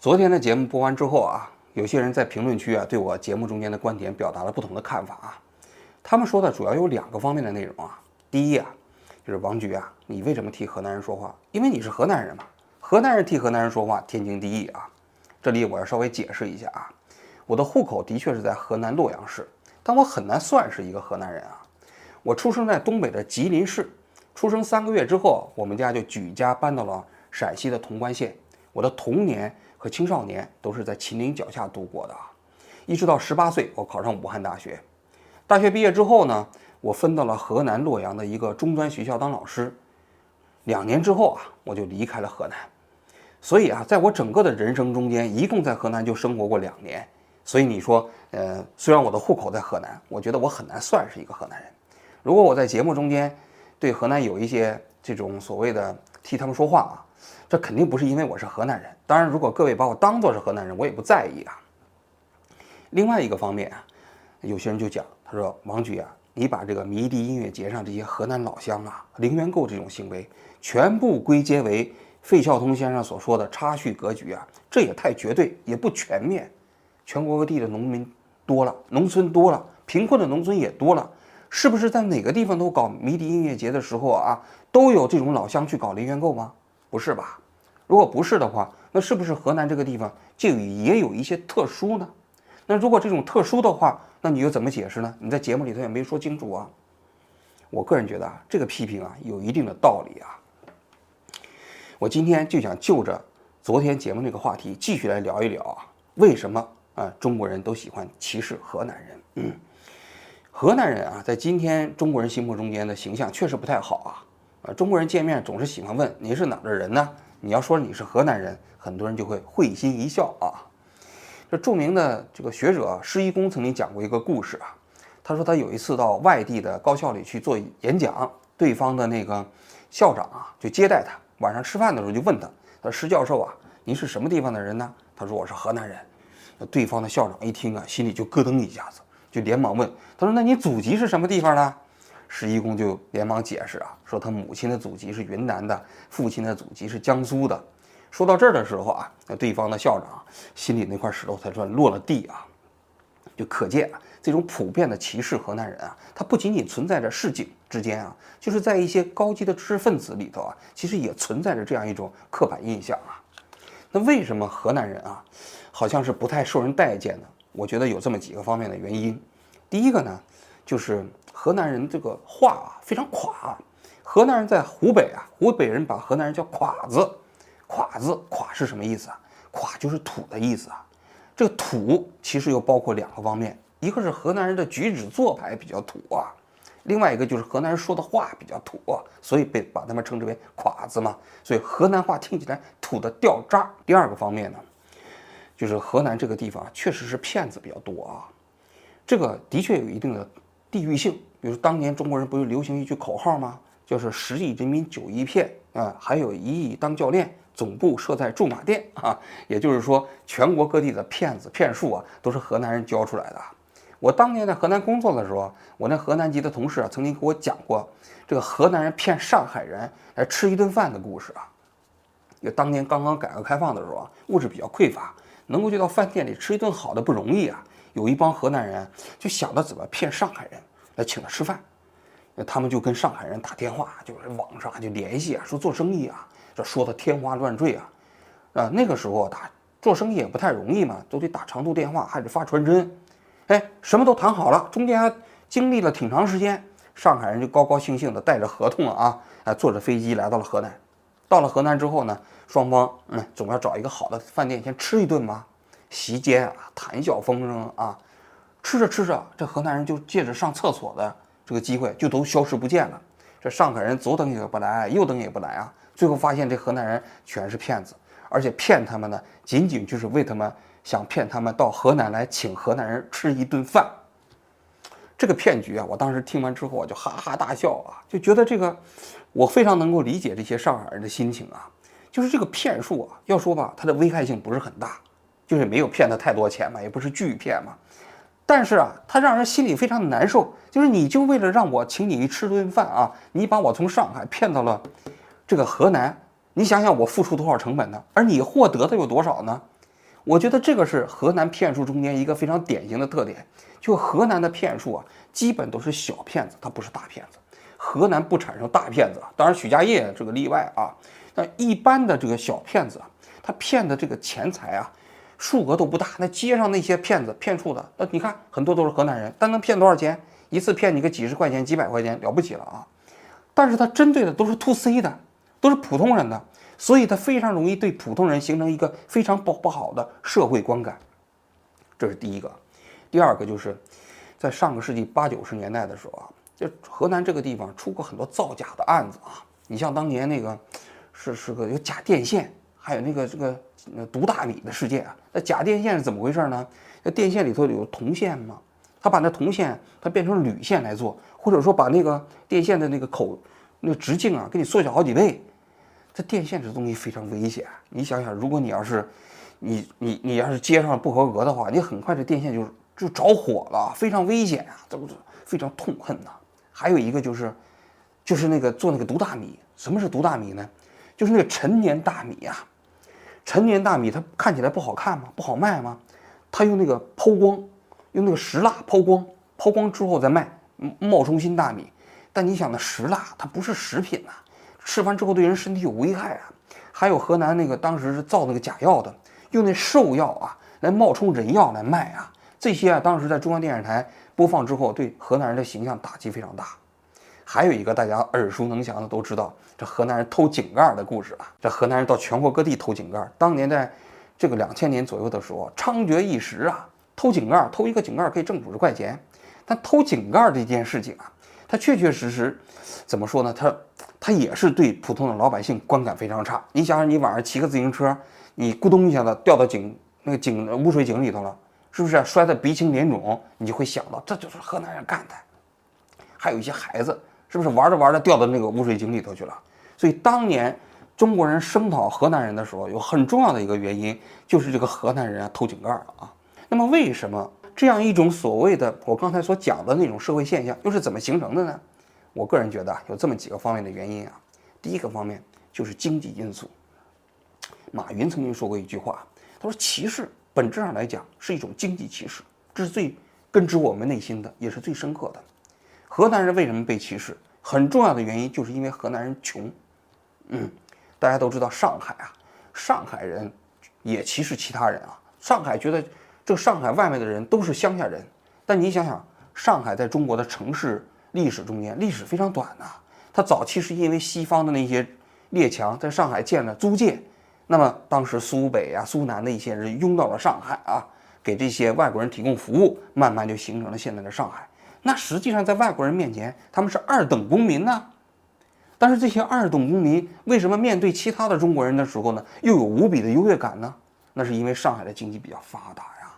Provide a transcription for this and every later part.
昨天的节目播完之后啊，有些人在评论区啊对我节目中间的观点表达了不同的看法啊。他们说的主要有两个方面的内容啊。第一啊，就是王局啊，你为什么替河南人说话？因为你是河南人嘛，河南人替河南人说话天经地义啊。这里我要稍微解释一下啊，我的户口的确是在河南洛阳市，但我很难算是一个河南人啊。我出生在东北的吉林市，出生三个月之后，我们家就举家搬到了陕西的潼关县。我的童年和青少年都是在秦岭脚下度过的啊，一直到十八岁，我考上武汉大学。大学毕业之后呢，我分到了河南洛阳的一个中专学校当老师。两年之后啊，我就离开了河南。所以啊，在我整个的人生中间，一共在河南就生活过两年。所以你说，呃，虽然我的户口在河南，我觉得我很难算是一个河南人。如果我在节目中间对河南有一些这种所谓的替他们说话啊。这肯定不是因为我是河南人。当然，如果各位把我当做是河南人，我也不在意啊。另外一个方面啊，有些人就讲，他说王局啊，你把这个迷笛音乐节上这些河南老乡啊零元购这种行为，全部归结为费孝通先生所说的差序格局啊，这也太绝对，也不全面。全国各地的农民多了，农村多了，贫困的农村也多了，是不是在哪个地方都搞迷笛音乐节的时候啊，都有这种老乡去搞零元购吗？不是吧？如果不是的话，那是不是河南这个地方就也有一些特殊呢？那如果这种特殊的话，那你又怎么解释呢？你在节目里头也没说清楚啊。我个人觉得啊，这个批评啊有一定的道理啊。我今天就想就着昨天节目那个话题继续来聊一聊啊，为什么啊中国人都喜欢歧视河南人？嗯，河南人啊，在今天中国人心目中间的形象确实不太好啊。啊，中国人见面总是喜欢问你是哪的人呢？你要说你是河南人，很多人就会会心一笑啊。这著名的这个学者施一公曾经讲过一个故事啊。他说他有一次到外地的高校里去做演讲，对方的那个校长啊就接待他，晚上吃饭的时候就问他：“他说施教授啊，您是什么地方的人呢？”他说：“我是河南人。”对方的校长一听啊，心里就咯噔一下子，就连忙问：“他说那你祖籍是什么地方的？”十一公就连忙解释啊，说他母亲的祖籍是云南的，父亲的祖籍是江苏的。说到这儿的时候啊，那对方的校长心里那块石头才算落了地啊。就可见啊，这种普遍的歧视河南人啊，它不仅仅存在着市井之间啊，就是在一些高级的知识分子里头啊，其实也存在着这样一种刻板印象啊。那为什么河南人啊，好像是不太受人待见呢？我觉得有这么几个方面的原因。第一个呢，就是。河南人这个话啊非常垮，河南人在湖北啊，湖北人把河南人叫垮子，垮子垮是什么意思啊？垮就是土的意思啊。这个土其实又包括两个方面，一个是河南人的举止做派比较土啊，另外一个就是河南人说的话比较土，啊所以被把他们称之为垮子嘛。所以河南话听起来土的掉渣。第二个方面呢，就是河南这个地方确实是骗子比较多啊，这个的确有一定的地域性。比如当年中国人不是流行一句口号吗？就是十亿人民九亿骗啊，还有一亿当教练，总部设在驻马店啊。也就是说，全国各地的骗子骗术啊，都是河南人教出来的。我当年在河南工作的时候，我那河南籍的同事啊，曾经给我讲过这个河南人骗上海人来吃一顿饭的故事啊。就当年刚刚改革开放的时候啊，物质比较匮乏，能够去到饭店里吃一顿好的不容易啊。有一帮河南人就想着怎么骗上海人。来请他吃饭，那他们就跟上海人打电话，就是网上就联系啊，说做生意啊，这说的天花乱坠啊，啊，那个时候打做生意也不太容易嘛，都得打长途电话，还得发传真，哎，什么都谈好了，中间还经历了挺长时间，上海人就高高兴兴的带着合同啊，哎，坐着飞机来到了河南，到了河南之后呢，双方嗯总要找一个好的饭店先吃一顿嘛，席间啊谈笑风生啊。吃着吃着，这河南人就借着上厕所的这个机会，就都消失不见了。这上海人左等也不来，右等也不来啊。最后发现这河南人全是骗子，而且骗他们呢，仅仅就是为他们想骗他们到河南来请河南人吃一顿饭。这个骗局啊，我当时听完之后我就哈哈大笑啊，就觉得这个我非常能够理解这些上海人的心情啊。就是这个骗术啊，要说吧，它的危害性不是很大，就是没有骗他太多钱嘛，也不是巨骗嘛。但是啊，他让人心里非常难受，就是你就为了让我请你吃顿饭啊，你把我从上海骗到了这个河南，你想想我付出多少成本呢？而你获得的有多少呢？我觉得这个是河南骗术中间一个非常典型的特点，就河南的骗术啊，基本都是小骗子，它不是大骗子。河南不产生大骗子，当然许家印这个例外啊。那一般的这个小骗子啊，他骗的这个钱财啊，数额都不大。那街上那些骗子骗术的，那你看很多都是河南人，但能骗多少钱？一次骗你个几十块钱、几百块钱，了不起了啊！但是他针对的都是 to C 的，都是普通人的，所以他非常容易对普通人形成一个非常不不好的社会观感。这是第一个。第二个就是，在上个世纪八九十年代的时候啊。就河南这个地方出过很多造假的案子啊，你像当年那个，是是个有假电线，还有那个这个毒大米的事件啊。那假电线是怎么回事呢？那电线里头有铜线嘛，他把那铜线他变成铝线来做，或者说把那个电线的那个口那个直径啊给你缩小好几倍。这电线这东西非常危险，你想想，如果你要是你你你要是接上不合格的话，你很快这电线就就着火了，非常危险啊，这不是非常痛恨呐。还有一个就是，就是那个做那个毒大米。什么是毒大米呢？就是那个陈年大米啊。陈年大米它看起来不好看吗？不好卖吗？他用那个抛光，用那个石蜡抛光，抛光之后再卖，冒充新大米。但你想，那石蜡它不是食品呐，吃完之后对人身体有危害啊。还有河南那个当时是造那个假药的，用那兽药啊来冒充人药来卖啊。这些啊，当时在中央电视台。播放之后，对河南人的形象打击非常大。还有一个大家耳熟能详的都知道，这河南人偷井盖的故事啊。这河南人到全国各地偷井盖，当年在这个两千年左右的时候，猖獗一时啊。偷井盖，偷一个井盖可以挣五十块钱。但偷井盖这件事情啊，它确确实实，怎么说呢？它它也是对普通的老百姓观感非常差。你想想，你晚上骑个自行车，你咕咚一下子掉到井那个井污水井里头了。是不是摔得鼻青脸肿？你就会想到这就是河南人干的。还有一些孩子，是不是玩着玩着掉到那个污水井里头去了？所以当年中国人声讨河南人的时候，有很重要的一个原因就是这个河南人啊偷井盖了啊。那么为什么这样一种所谓的我刚才所讲的那种社会现象又是怎么形成的呢？我个人觉得有这么几个方面的原因啊。第一个方面就是经济因素。马云曾经说过一句话，他说歧视。本质上来讲是一种经济歧视，这是最根植我们内心的，也是最深刻的。河南人为什么被歧视？很重要的原因就是因为河南人穷。嗯，大家都知道上海啊，上海人也歧视其他人啊。上海觉得这上海外面的人都是乡下人，但你想想，上海在中国的城市历史中间历史非常短呐。它早期是因为西方的那些列强在上海建了租界。那么当时苏北啊、苏南的一些人拥到了上海啊，给这些外国人提供服务，慢慢就形成了现在的上海。那实际上在外国人面前，他们是二等公民呢。但是这些二等公民为什么面对其他的中国人的时候呢，又有无比的优越感呢？那是因为上海的经济比较发达呀。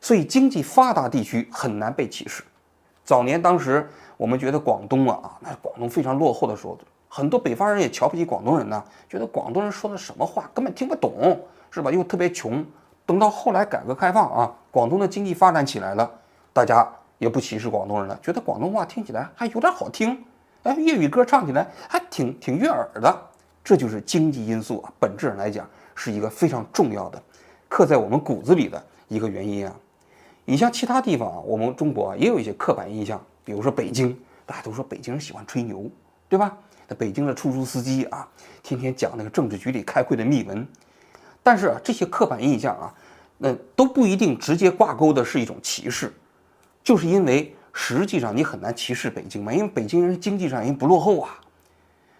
所以经济发达地区很难被歧视。早年当时我们觉得广东啊啊，那广东非常落后的时候。很多北方人也瞧不起广东人呢，觉得广东人说的什么话根本听不懂，是吧？又特别穷。等到后来改革开放啊，广东的经济发展起来了，大家也不歧视广东人了，觉得广东话听起来还有点好听，哎，粤语歌唱起来还挺挺悦耳的。这就是经济因素啊，本质上来讲是一个非常重要的，刻在我们骨子里的一个原因啊。你像其他地方啊，我们中国也有一些刻板印象，比如说北京，大家都说北京人喜欢吹牛，对吧？那北京的出租司机啊，天天讲那个政治局里开会的秘闻，但是啊，这些刻板印象啊，那都不一定直接挂钩的是一种歧视，就是因为实际上你很难歧视北京嘛，因为北京人经济上人不落后啊，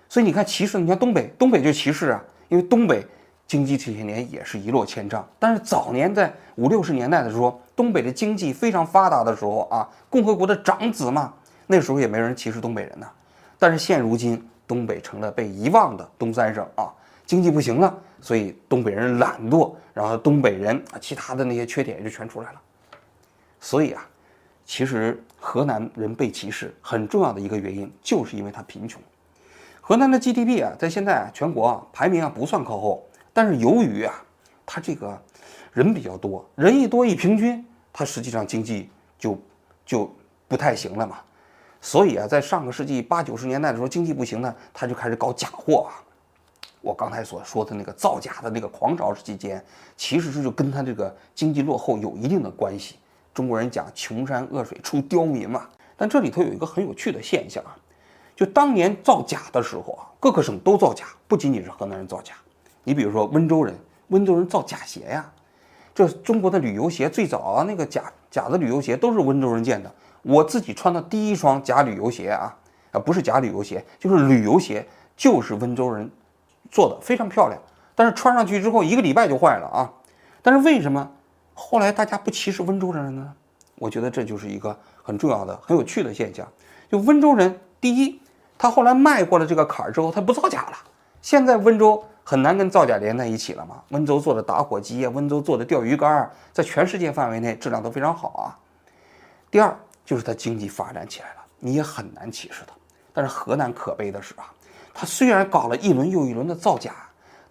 所以你看歧视，你看东北，东北就歧视啊，因为东北经济这些年也是一落千丈，但是早年在五六十年代的时候，东北的经济非常发达的时候啊，共和国的长子嘛，那时候也没人歧视东北人呢，但是现如今。东北成了被遗忘的东三省啊，经济不行了，所以东北人懒惰，然后东北人啊，其他的那些缺点就全出来了。所以啊，其实河南人被歧视很重要的一个原因，就是因为他贫穷。河南的 GDP 啊，在现在啊，全国啊排名啊不算靠后，但是由于啊，他这个人比较多，人一多一平均，他实际上经济就就不太行了嘛。所以啊，在上个世纪八九十年代的时候，经济不行呢，他就开始搞假货啊。我刚才所说的那个造假的那个狂潮期间，其实是就跟他这个经济落后有一定的关系。中国人讲穷山恶水出刁民嘛，但这里头有一个很有趣的现象啊，就当年造假的时候啊，各个省都造假，不仅仅是河南人造假。你比如说温州人，温州人造假鞋呀，这中国的旅游鞋最早啊，那个假假的旅游鞋都是温州人建的。我自己穿的第一双假旅游鞋啊，啊不是假旅游鞋，就是旅游鞋，就是温州人。做的非常漂亮，但是穿上去之后一个礼拜就坏了啊！但是为什么后来大家不歧视温州人了呢？我觉得这就是一个很重要的、很有趣的现象。就温州人，第一，他后来迈过了这个坎儿之后，他不造假了。现在温州很难跟造假连在一起了嘛。温州做的打火机啊，温州做的钓鱼竿，在全世界范围内质量都非常好啊。第二，就是它经济发展起来了，你也很难歧视它。但是河南可悲的是啊。他虽然搞了一轮又一轮的造假，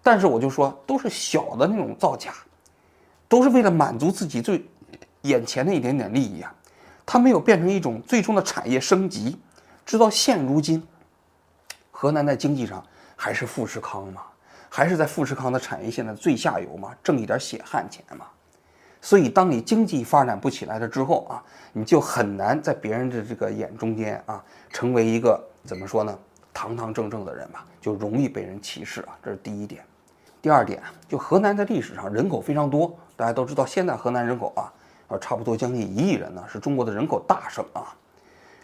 但是我就说都是小的那种造假，都是为了满足自己最眼前的一点点利益啊。他没有变成一种最终的产业升级，直到现如今，河南在经济上还是富士康嘛，还是在富士康的产业线的最下游嘛，挣一点血汗钱嘛。所以，当你经济发展不起来了之后啊，你就很难在别人的这个眼中间啊，成为一个怎么说呢？堂堂正正的人吧，就容易被人歧视啊，这是第一点。第二点，就河南在历史上人口非常多，大家都知道，现在河南人口啊，呃，差不多将近一亿人呢，是中国的人口大省啊。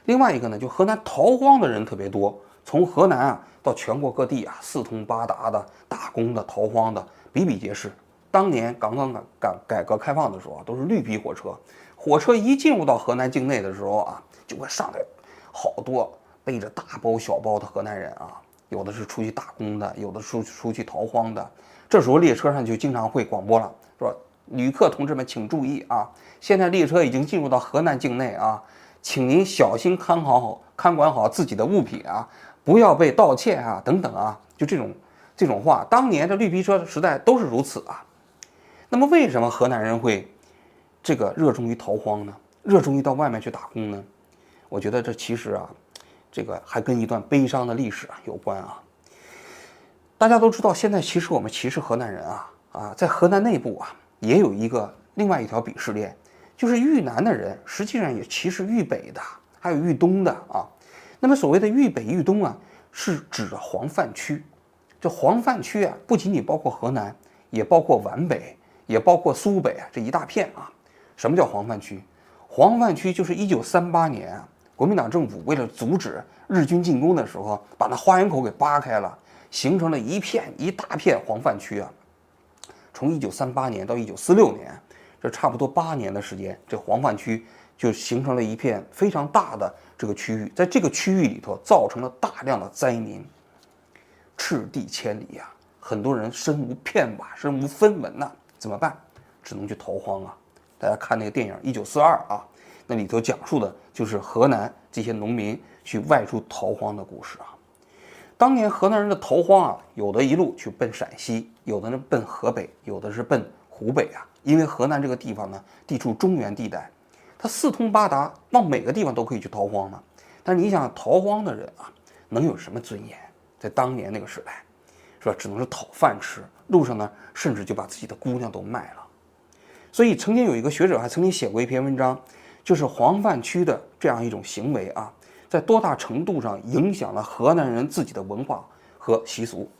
另外一个呢，就河南逃荒的人特别多，从河南啊到全国各地啊，四通八达的打工的、逃荒的比比皆是。当年刚刚改改改革开放的时候啊，都是绿皮火车，火车一进入到河南境内的时候啊，就会上来好多。背着大包小包的河南人啊，有的是出去打工的，有的出出去逃荒的。这时候列车上就经常会广播了，说：“旅客同志们请注意啊，现在列车已经进入到河南境内啊，请您小心看好看管好自己的物品啊，不要被盗窃啊，等等啊。”就这种这种话，当年的绿皮车时代都是如此啊。那么为什么河南人会这个热衷于逃荒呢？热衷于到外面去打工呢？我觉得这其实啊。这个还跟一段悲伤的历史啊有关啊。大家都知道，现在其实我们歧视河南人啊啊，在河南内部啊也有一个另外一条鄙视链，就是豫南的人实际上也歧视豫北的，还有豫东的啊。那么所谓的豫北、豫东啊，是指黄泛区。这黄泛区啊，不仅仅包括河南，也包括皖北，也包括苏北啊这一大片啊。什么叫黄泛区？黄泛区就是一九三八年啊。国民党政府为了阻止日军进攻的时候，把那花园口给扒开了，形成了一片一大片黄泛区啊。从一九三八年到一九四六年，这差不多八年的时间，这黄泛区就形成了一片非常大的这个区域，在这个区域里头造成了大量的灾民，赤地千里呀，很多人身无片瓦，身无分文呐，怎么办？只能去逃荒啊。大家看那个电影《一九四二》啊。那里头讲述的就是河南这些农民去外出逃荒的故事啊。当年河南人的逃荒啊，有的一路去奔陕西，有的呢奔河北，有的是奔湖北啊。因为河南这个地方呢，地处中原地带，它四通八达，往每个地方都可以去逃荒嘛。但是你想逃荒的人啊，能有什么尊严？在当年那个时代，是吧？只能是讨饭吃，路上呢，甚至就把自己的姑娘都卖了。所以曾经有一个学者还曾经写过一篇文章。就是黄泛区的这样一种行为啊，在多大程度上影响了河南人自己的文化和习俗？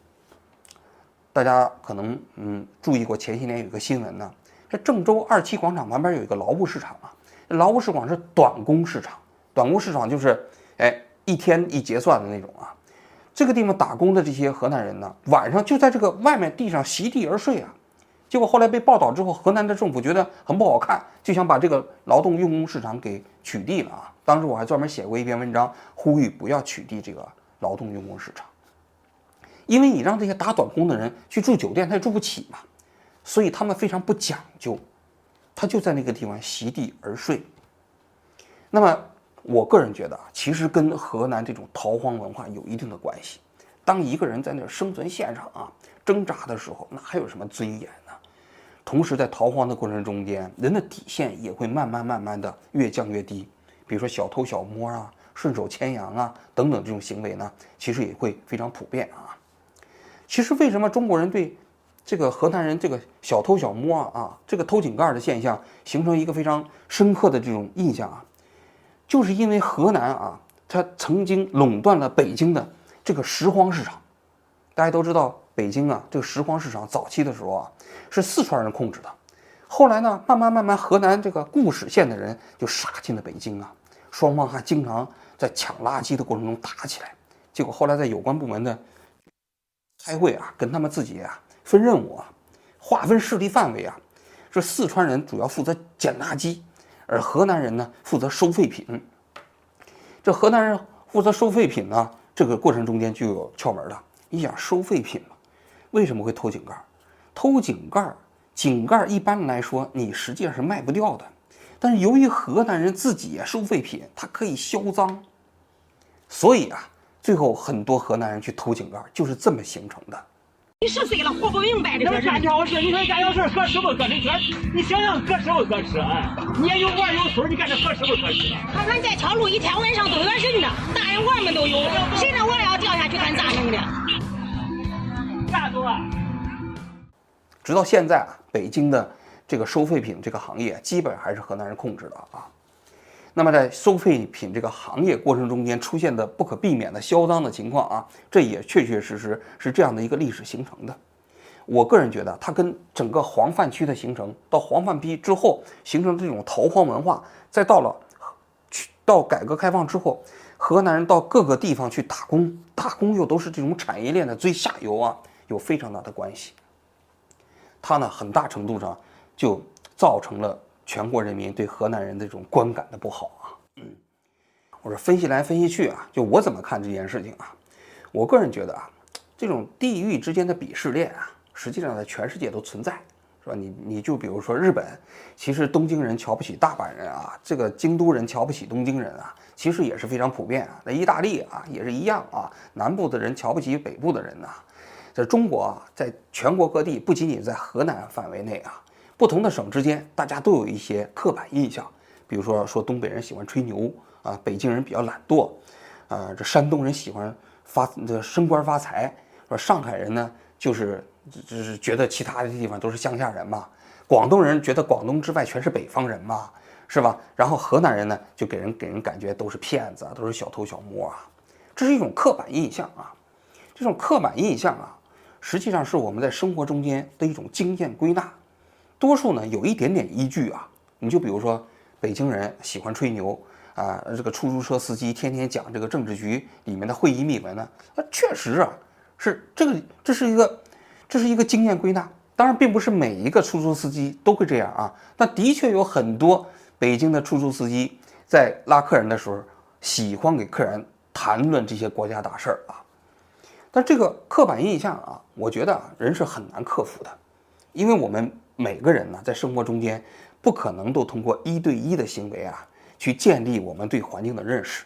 大家可能嗯注意过前些年有一个新闻呢，这郑州二七广场旁边有一个劳务市场啊，劳务市场是短工市场，短工市场就是哎一天一结算的那种啊，这个地方打工的这些河南人呢，晚上就在这个外面地上席地而睡啊。结果后来被报道之后，河南的政府觉得很不好看，就想把这个劳动用工市场给取缔了啊！当时我还专门写过一篇文章，呼吁不要取缔这个劳动用工市场，因为你让这些打短工的人去住酒店，他也住不起嘛，所以他们非常不讲究，他就在那个地方席地而睡。那么我个人觉得啊，其实跟河南这种逃荒文化有一定的关系。当一个人在那生存线上啊挣扎的时候，那还有什么尊严？同时，在逃荒的过程中间，人的底线也会慢慢慢慢的越降越低。比如说小偷小摸啊、顺手牵羊啊等等这种行为呢，其实也会非常普遍啊。其实为什么中国人对这个河南人这个小偷小摸啊，这个偷井盖的现象形成一个非常深刻的这种印象啊，就是因为河南啊，它曾经垄断了北京的这个拾荒市场。大家都知道，北京啊，这个拾荒市场早期的时候啊，是四川人控制的。后来呢，慢慢慢慢，河南这个固始县的人就杀进了北京啊，双方还经常在抢垃圾的过程中打起来。结果后来在有关部门的开会啊，跟他们自己啊分任务啊，划分势力范围啊，这四川人主要负责捡垃圾，而河南人呢负责收废品。这河南人负责收废品呢，这个过程中间就有窍门了。你想收废品？为什么会偷井盖？偷井盖。井盖一般来说，你实际上是卖不掉的。但是由于河南人自己收废品，它可以销赃，所以啊，最后很多河南人去偷井盖，就是这么形成的。你十岁了，活不明白这个干家伙事，你说干家伙事合适不合适？你想想合适不合适？哎，你也有娃有孙，你干这合适不合适？他们在桥路一天晚上都有人呢，大人娃们都有，谁让娃要掉下去，看咋弄的？干多。直到现在啊，北京的这个收废品这个行业基本还是河南人控制的啊。那么在收废品这个行业过程中间出现的不可避免的销赃的情况啊，这也确确实实是这样的一个历史形成的。我个人觉得，它跟整个黄泛区的形成，到黄泛区之后形成这种逃荒文化，再到了去到改革开放之后，河南人到各个地方去打工，打工又都是这种产业链的最下游啊，有非常大的关系。它呢，很大程度上就造成了全国人民对河南人的这种观感的不好啊。嗯，我说分析来分析去啊，就我怎么看这件事情啊？我个人觉得啊，这种地域之间的鄙视链啊，实际上在全世界都存在，是吧？你你就比如说日本，其实东京人瞧不起大阪人啊，这个京都人瞧不起东京人啊，其实也是非常普遍啊。那意大利啊，也是一样啊，南部的人瞧不起北部的人呐。在中国啊，在全国各地，不仅仅在河南范围内啊，不同的省之间，大家都有一些刻板印象。比如说，说东北人喜欢吹牛啊，北京人比较懒惰，啊，这山东人喜欢发这升官发财，说上海人呢，就是就是觉得其他的地方都是乡下人嘛，广东人觉得广东之外全是北方人嘛，是吧？然后河南人呢，就给人给人感觉都是骗子啊，都是小偷小摸啊，这是一种刻板印象啊，这种刻板印象啊。实际上是我们在生活中间的一种经验归纳，多数呢有一点点依据啊。你就比如说北京人喜欢吹牛啊，这个出租车司机天天讲这个政治局里面的会议秘闻呢，啊，确实啊是这个，这是一个，这是一个经验归纳。当然，并不是每一个出租司机都会这样啊。那的确有很多北京的出租司机在拉客人的时候，喜欢给客人谈论这些国家大事儿啊。但这个刻板印象啊，我觉得人是很难克服的，因为我们每个人呢，在生活中间不可能都通过一对一的行为啊，去建立我们对环境的认识，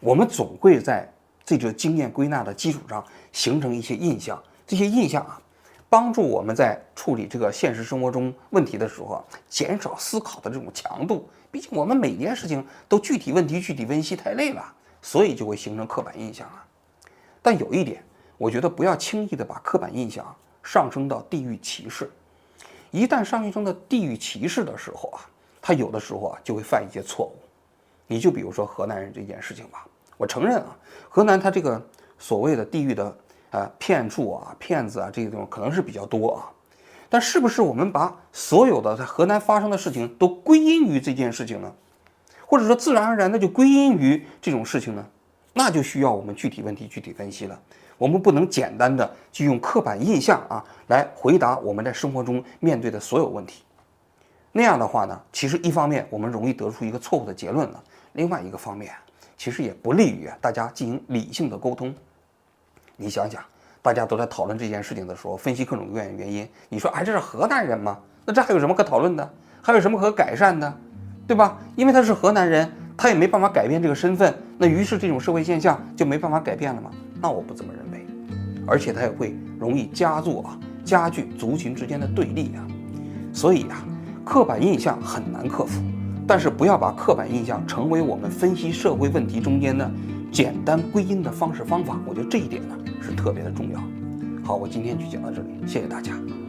我们总会在这个经验归纳的基础上形成一些印象，这些印象啊，帮助我们在处理这个现实生活中问题的时候，减少思考的这种强度。毕竟我们每件事情都具体问题具体分析太累了，所以就会形成刻板印象啊。但有一点。我觉得不要轻易的把刻板印象上升到地域歧视，一旦上升到地域歧视的时候啊，他有的时候啊就会犯一些错误。你就比如说河南人这件事情吧，我承认啊，河南他这个所谓的地域的啊骗术啊、骗子啊这种可能是比较多啊，但是不是我们把所有的在河南发生的事情都归因于这件事情呢？或者说自然而然的就归因于这种事情呢？那就需要我们具体问题具体分析了。我们不能简单的就用刻板印象啊来回答我们在生活中面对的所有问题，那样的话呢，其实一方面我们容易得出一个错误的结论了，另外一个方面其实也不利于大家进行理性的沟通。你想想，大家都在讨论这件事情的时候，分析各种各样的原因，你说哎，这是河南人吗？那这还有什么可讨论的？还有什么可改善的？对吧？因为他是河南人，他也没办法改变这个身份，那于是这种社会现象就没办法改变了吗？那我不这么认为，而且它也会容易加作啊，加剧族群之间的对立啊，所以啊，刻板印象很难克服，但是不要把刻板印象成为我们分析社会问题中间的简单归因的方式方法，我觉得这一点呢是特别的重要。好，我今天就讲到这里，谢谢大家。